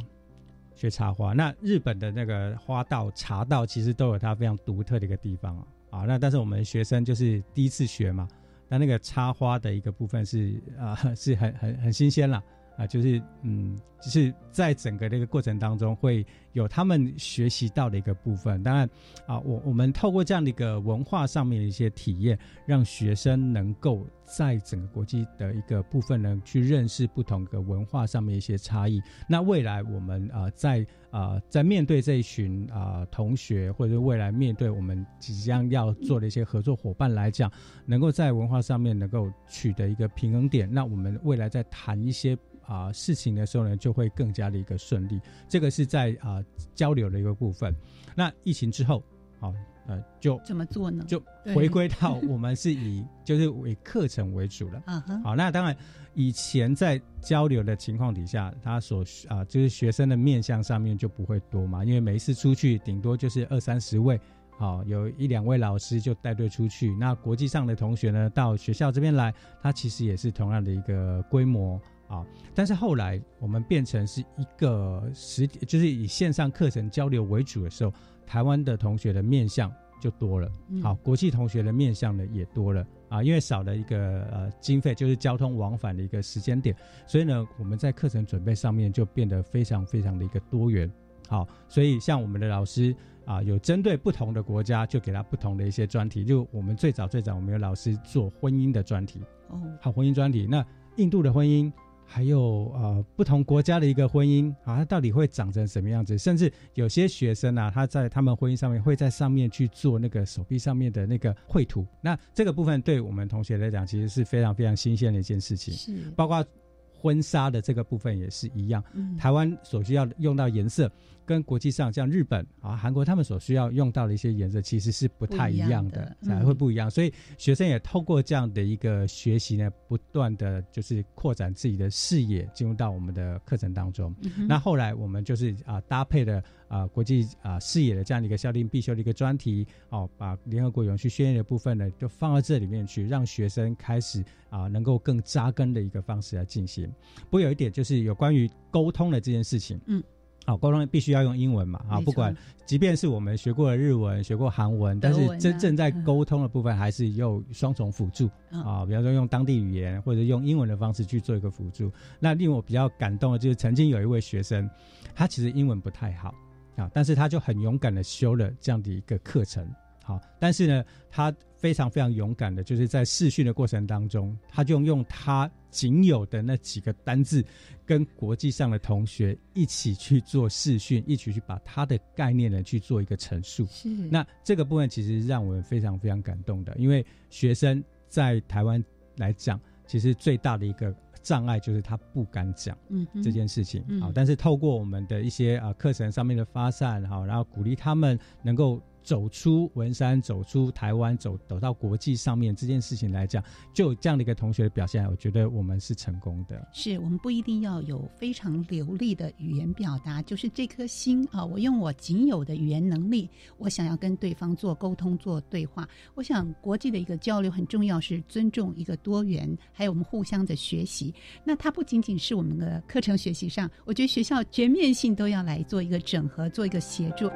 学插花，那日本的那个花道、茶道其实都有它非常独特的一个地方啊。啊，那但是我们学生就是第一次学嘛，那那个插花的一个部分是啊，是很很很新鲜了。啊，就是嗯，就是在整个这个过程当中，会有他们学习到的一个部分。当然，啊，我我们透过这样的一个文化上面的一些体验，让学生能够在整个国际的一个部分呢，去认识不同的文化上面一些差异。那未来我们啊，在啊，在面对这一群啊同学，或者未来面对我们即将要做的一些合作伙伴来讲，能够在文化上面能够取得一个平衡点，那我们未来在谈一些。啊，事情的时候呢，就会更加的一个顺利。这个是在啊交流的一个部分。那疫情之后，啊呃，就怎么做呢？就回归到我们是以 就是以课程为主了。嗯哼。好，那当然以前在交流的情况底下，他所啊就是学生的面向上面就不会多嘛，因为每一次出去顶多就是二三十位，好有一两位老师就带队出去。那国际上的同学呢，到学校这边来，他其实也是同样的一个规模。啊！但是后来我们变成是一个实体，就是以线上课程交流为主的时候，台湾的同学的面向就多了。好，国际同学的面向呢也多了啊，因为少了一个呃经费，就是交通往返的一个时间点，所以呢，我们在课程准备上面就变得非常非常的一个多元。好，所以像我们的老师啊，有针对不同的国家，就给他不同的一些专题。就我们最早最早，我们有老师做婚姻的专题。哦，好，婚姻专题，那印度的婚姻。还有呃，不同国家的一个婚姻啊，它到底会长成什么样子？甚至有些学生啊，他在他们婚姻上面会在上面去做那个手臂上面的那个绘图。那这个部分对我们同学来讲，其实是非常非常新鲜的一件事情。是，包括婚纱的这个部分也是一样。台湾所需要用到颜色。跟国际上像日本啊、韩国他们所需要用到的一些颜色其实是不太一样的，才会不一样。所以学生也透过这样的一个学习呢，不断的就是扩展自己的视野，进入到我们的课程当中。那后来我们就是啊搭配了啊国际啊视野的这样的一个校定必修的一个专题哦，把联合国永续宣言的部分呢，就放到这里面去，让学生开始啊能够更扎根的一个方式来进行。不过有一点就是有关于沟通的这件事情，嗯。好，沟通必须要用英文嘛？啊，不管，即便是我们学过了日文、学过韩文，但是真正在沟通的部分，还是用双重辅助啊。比方说，用当地语言或者用英文的方式去做一个辅助。那令我比较感动的就是，曾经有一位学生，他其实英文不太好啊，但是他就很勇敢的修了这样的一个课程。好，但是呢，他非常非常勇敢的，就是在试训的过程当中，他就用他仅有的那几个单字，跟国际上的同学一起去做试训，一起去把他的概念呢去做一个陈述。是，那这个部分其实让我们非常非常感动的，因为学生在台湾来讲，其实最大的一个障碍就是他不敢讲这件事情。好，但是透过我们的一些啊课程上面的发散，好，然后鼓励他们能够。走出文山，走出台湾，走走到国际上面这件事情来讲，就这样的一个同学的表现，我觉得我们是成功的。是我们不一定要有非常流利的语言表达，就是这颗心啊，我用我仅有的语言能力，我想要跟对方做沟通、做对话。我想国际的一个交流很重要，是尊重一个多元，还有我们互相的学习。那它不仅仅是我们的课程学习上，我觉得学校全面性都要来做一个整合，做一个协助。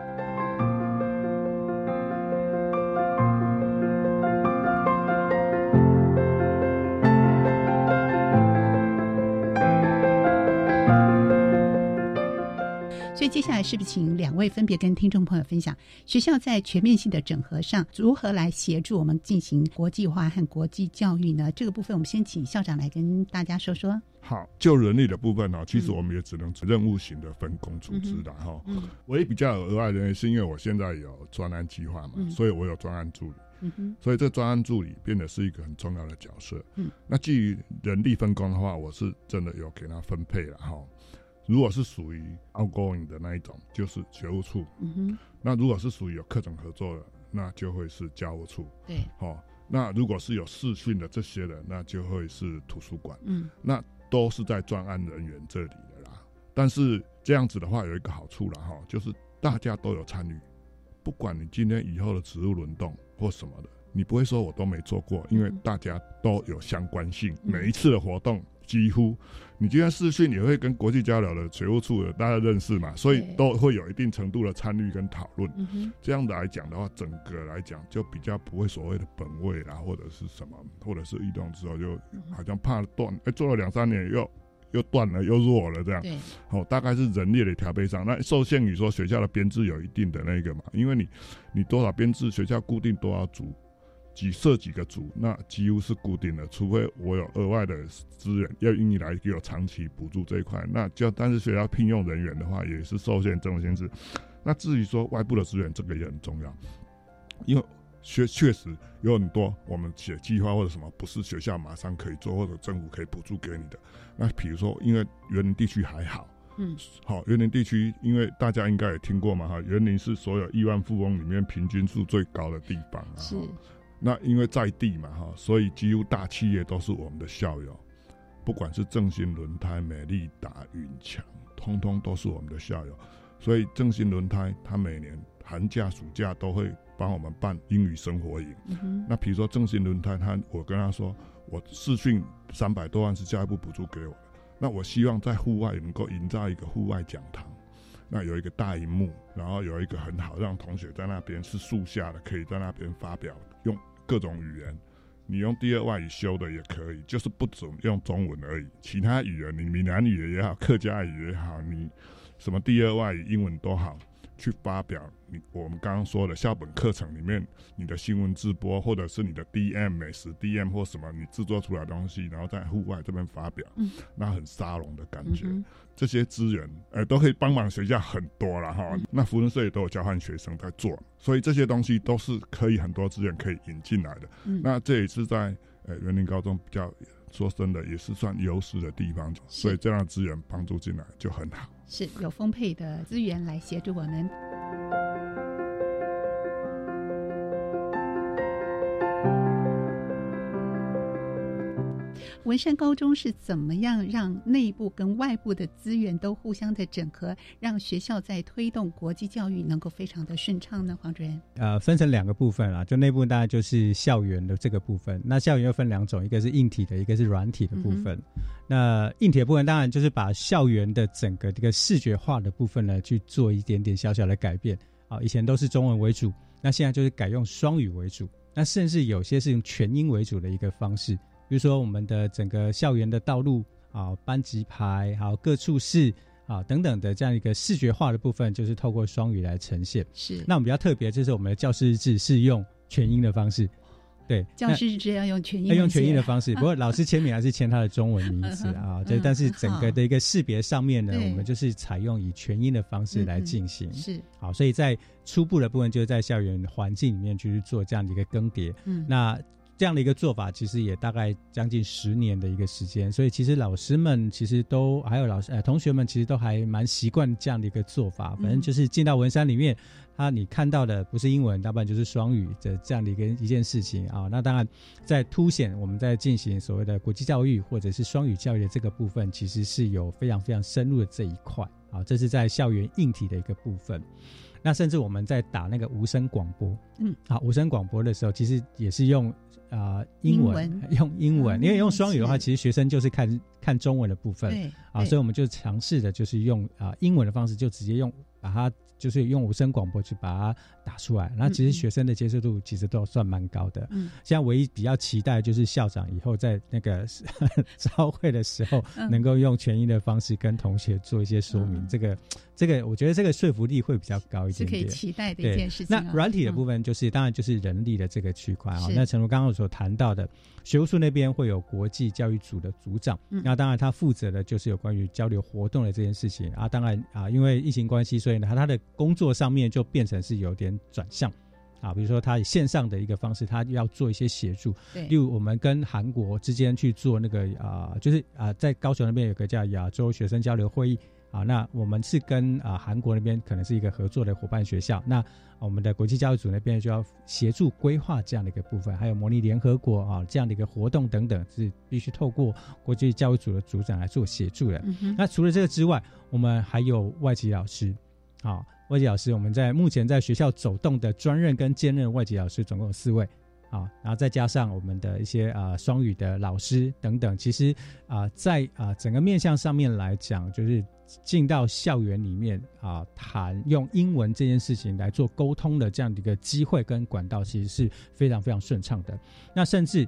所以接下来是不是请两位分别跟听众朋友分享学校在全面性的整合上如何来协助我们进行国际化和国际教育呢？这个部分我们先请校长来跟大家说说。好，就人力的部分呢，其实我们也只能任务型的分工组织的哈。嗯。唯一比较额外的，是因为我现在有专案计划嘛，所以我有专案助理。嗯哼。所以这专案助理变得是一个很重要的角色。嗯。那基于人力分工的话，我是真的有给他分配了哈。如果是属于 outgoing 的那一种，就是学务处。嗯哼。那如果是属于有课程合作的，那就会是教务处。对。好，那如果是有视讯的这些的，那就会是图书馆。嗯。那都是在专案人员这里的啦。但是这样子的话，有一个好处了哈，就是大家都有参与。不管你今天以后的职务轮动或什么的，你不会说我都没做过，因为大家都有相关性。每一次的活动。几乎，你今天视讯也会跟国际交流的学务处的大家认识嘛，所以都会有一定程度的参与跟讨论。这样的来讲的话，整个来讲就比较不会所谓的本位啦，或者是什么，或者是移动之后就好像怕断，哎，做了两三年又又断了又弱了这样。好，大概是人力的调配上，那受限于说学校的编制有一定的那个嘛，因为你你多少编制，学校固定多少组。几设几个组，那几乎是固定的，除非我有额外的资源要用你来给我长期补助这一块，那就但是学校聘用人员的话也是受限这种限制。那至于说外部的资源，这个也很重要，因为学确实有很多我们写计划或者什么，不是学校马上可以做，或者政府可以补助给你的。那比如说，因为园林地区还好，嗯，好，园林地区，因为大家应该也听过嘛，哈，园林是所有亿万富翁里面平均数最高的地方啊。是。那因为在地嘛哈，所以几乎大企业都是我们的校友，不管是正新轮胎、美利达、云强，通通都是我们的校友。所以正新轮胎，他每年寒假、暑假都会帮我们办英语生活营。那比如说正新轮胎，他我跟他说，我试训三百多万是教育部补助给我的，那我希望在户外能够营造一个户外讲堂，那有一个大荧幕，然后有一个很好让同学在那边是树下的，可以在那边发表用。各种语言，你用第二外语修的也可以，就是不准用中文而已。其他语言，你闽南语也好，客家语也好，你什么第二外语英文都好。去发表你我们刚刚说的校本课程里面你的新闻直播，或者是你的 DM 美食 DM 或什么你制作出来的东西，然后在户外这边发表，那很沙龙的感觉。这些资源呃都可以帮忙学校很多了哈。那福伦社也都有交换学生在做，所以这些东西都是可以很多资源可以引进来的。那这也是在呃园林高中比较说真的也是算优势的地方，所以这样的资源帮助进来就很好。是有丰沛的资源来协助我们。文山高中是怎么样让内部跟外部的资源都互相的整合，让学校在推动国际教育能够非常的顺畅呢？黄主任，呃，分成两个部分啊，就内部大概就是校园的这个部分。那校园又分两种，一个是硬体的，一个是软体的部分。那硬体的部分当然就是把校园的整个这个视觉化的部分呢，去做一点点小小的改变。啊，以前都是中文为主，那现在就是改用双语为主。那甚至有些是用全英为主的一个方式，比如说我们的整个校园的道路啊、班级牌、还有各处室啊等等的这样一个视觉化的部分，就是透过双语来呈现。是。那我们比较特别，就是我们的教师日志是用全英的方式。对，教师日志要用全英，要用全英的方式。不过老师签名还是签他的中文名字啊。对，但是整个的一个识别上面呢，我们就是采用以全英的方式来进行。是。好，所以在初步的部分，就是在校园环境里面去做这样的一个更迭。嗯。那这样的一个做法，其实也大概将近十年的一个时间。所以其实老师们其实都还有老师呃同学们，其实都还蛮习惯这样的一个做法。反正就是进到文山里面。他你看到的不是英文，大半就是双语的这样的一个一件事情啊。那当然，在凸显我们在进行所谓的国际教育或者是双语教育的这个部分，其实是有非常非常深入的这一块啊。这是在校园硬体的一个部分。那甚至我们在打那个无声广播，嗯，啊，无声广播的时候，其实也是用啊英文，用英文，因为用双语的话，其实学生就是看看中文的部分，对，啊，所以我们就尝试的就是用啊英文的方式，就直接用把它。就是用无声广播去把它打出来，那其实学生的接受度其实都算蛮高的。嗯，现在唯一比较期待就是校长以后在那个 招会的时候，能够用全英的方式跟同学做一些说明。这个，这个我觉得这个说服力会比较高一点点。是可以期待的一件事情。那软体的部分就是，当然就是人力的这个区块啊。那陈如刚刚所谈到的，学务处那边会有国际教育组的组长，那当然他负责的就是有关于交流活动的这件事情啊。当然啊，因为疫情关系，所以呢，他他的工作上面就变成是有点转向，啊，比如说他以线上的一个方式，他要做一些协助，对，例如我们跟韩国之间去做那个啊，就是啊，在高雄那边有个叫亚洲学生交流会议，啊，那我们是跟啊韩国那边可能是一个合作的伙伴学校，那我们的国际教育组那边就要协助规划这样的一个部分，还有模拟联合国啊这样的一个活动等等，是必须透过国际教育组的组长来做协助的。那除了这个之外，我们还有外籍老师。好，外籍老师，我们在目前在学校走动的专任跟兼任外籍老师总共有四位，啊，然后再加上我们的一些啊双语的老师等等，其实啊在啊整个面向上面来讲，就是进到校园里面啊谈用英文这件事情来做沟通的这样的一个机会跟管道，其实是非常非常顺畅的。那甚至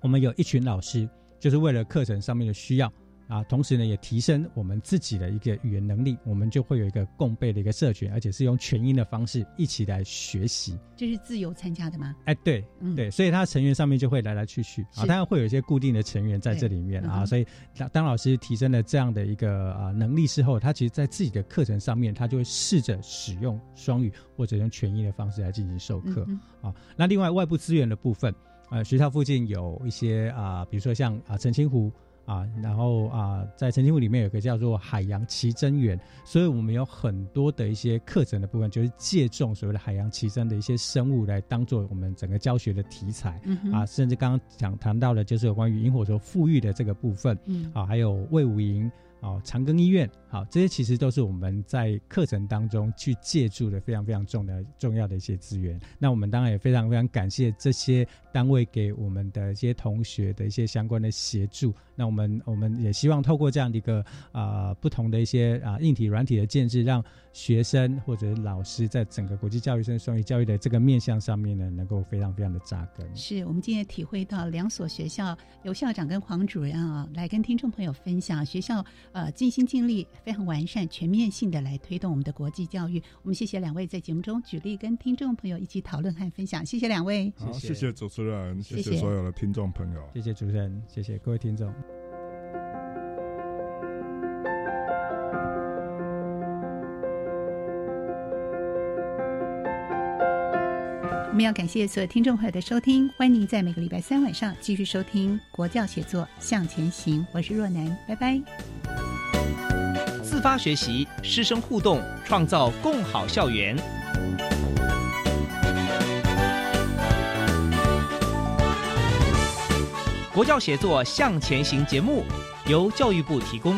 我们有一群老师，就是为了课程上面的需要。啊，同时呢，也提升我们自己的一个语言能力，我们就会有一个共备的一个社群，而且是用全英的方式一起来学习。这是自由参加的吗？哎，对，对，所以他成员上面就会来来去去啊，当然会有一些固定的成员在这里面啊，所以当当老师提升了这样的一个啊能力之后，他其实在自己的课程上面，他就会试着使用双语或者用全英的方式来进行授课啊。那另外外部资源的部分，呃，学校附近有一些啊，比如说像啊澄清湖。啊，然后啊，在澄清湖里面有个叫做海洋奇珍园，所以我们有很多的一些课程的部分，就是借重所谓的海洋奇珍的一些生物来当做我们整个教学的题材嗯啊，甚至刚刚讲谈到的，就是有关于萤火虫富裕的这个部分，嗯啊，还有魏武营。哦，长庚医院，好，这些其实都是我们在课程当中去借助的非常非常重的重要的一些资源。那我们当然也非常非常感谢这些单位给我们的一些同学的一些相关的协助。那我们我们也希望透过这样的一个啊不同的一些啊硬体软体的建制，让学生或者老师在整个国际教育生双语教育的这个面向上面呢，能够非常非常的扎根。是我们今天体会到两所学校由校长跟黄主任啊来跟听众朋友分享学校。呃，尽心尽力，非常完善、全面性的来推动我们的国际教育。我们谢谢两位在节目中举例，跟听众朋友一起讨论和分享。谢谢两位，好，谢谢主持人，谢谢所有的听众朋友，谢谢主持人，谢谢各位听众。我们要感谢所有听众朋友的收听，欢迎您在每个礼拜三晚上继续收听《国教写作向前行》，我是若楠，拜拜。自发学习，师生互动，创造共好校园。国教写作向前行节目由教育部提供。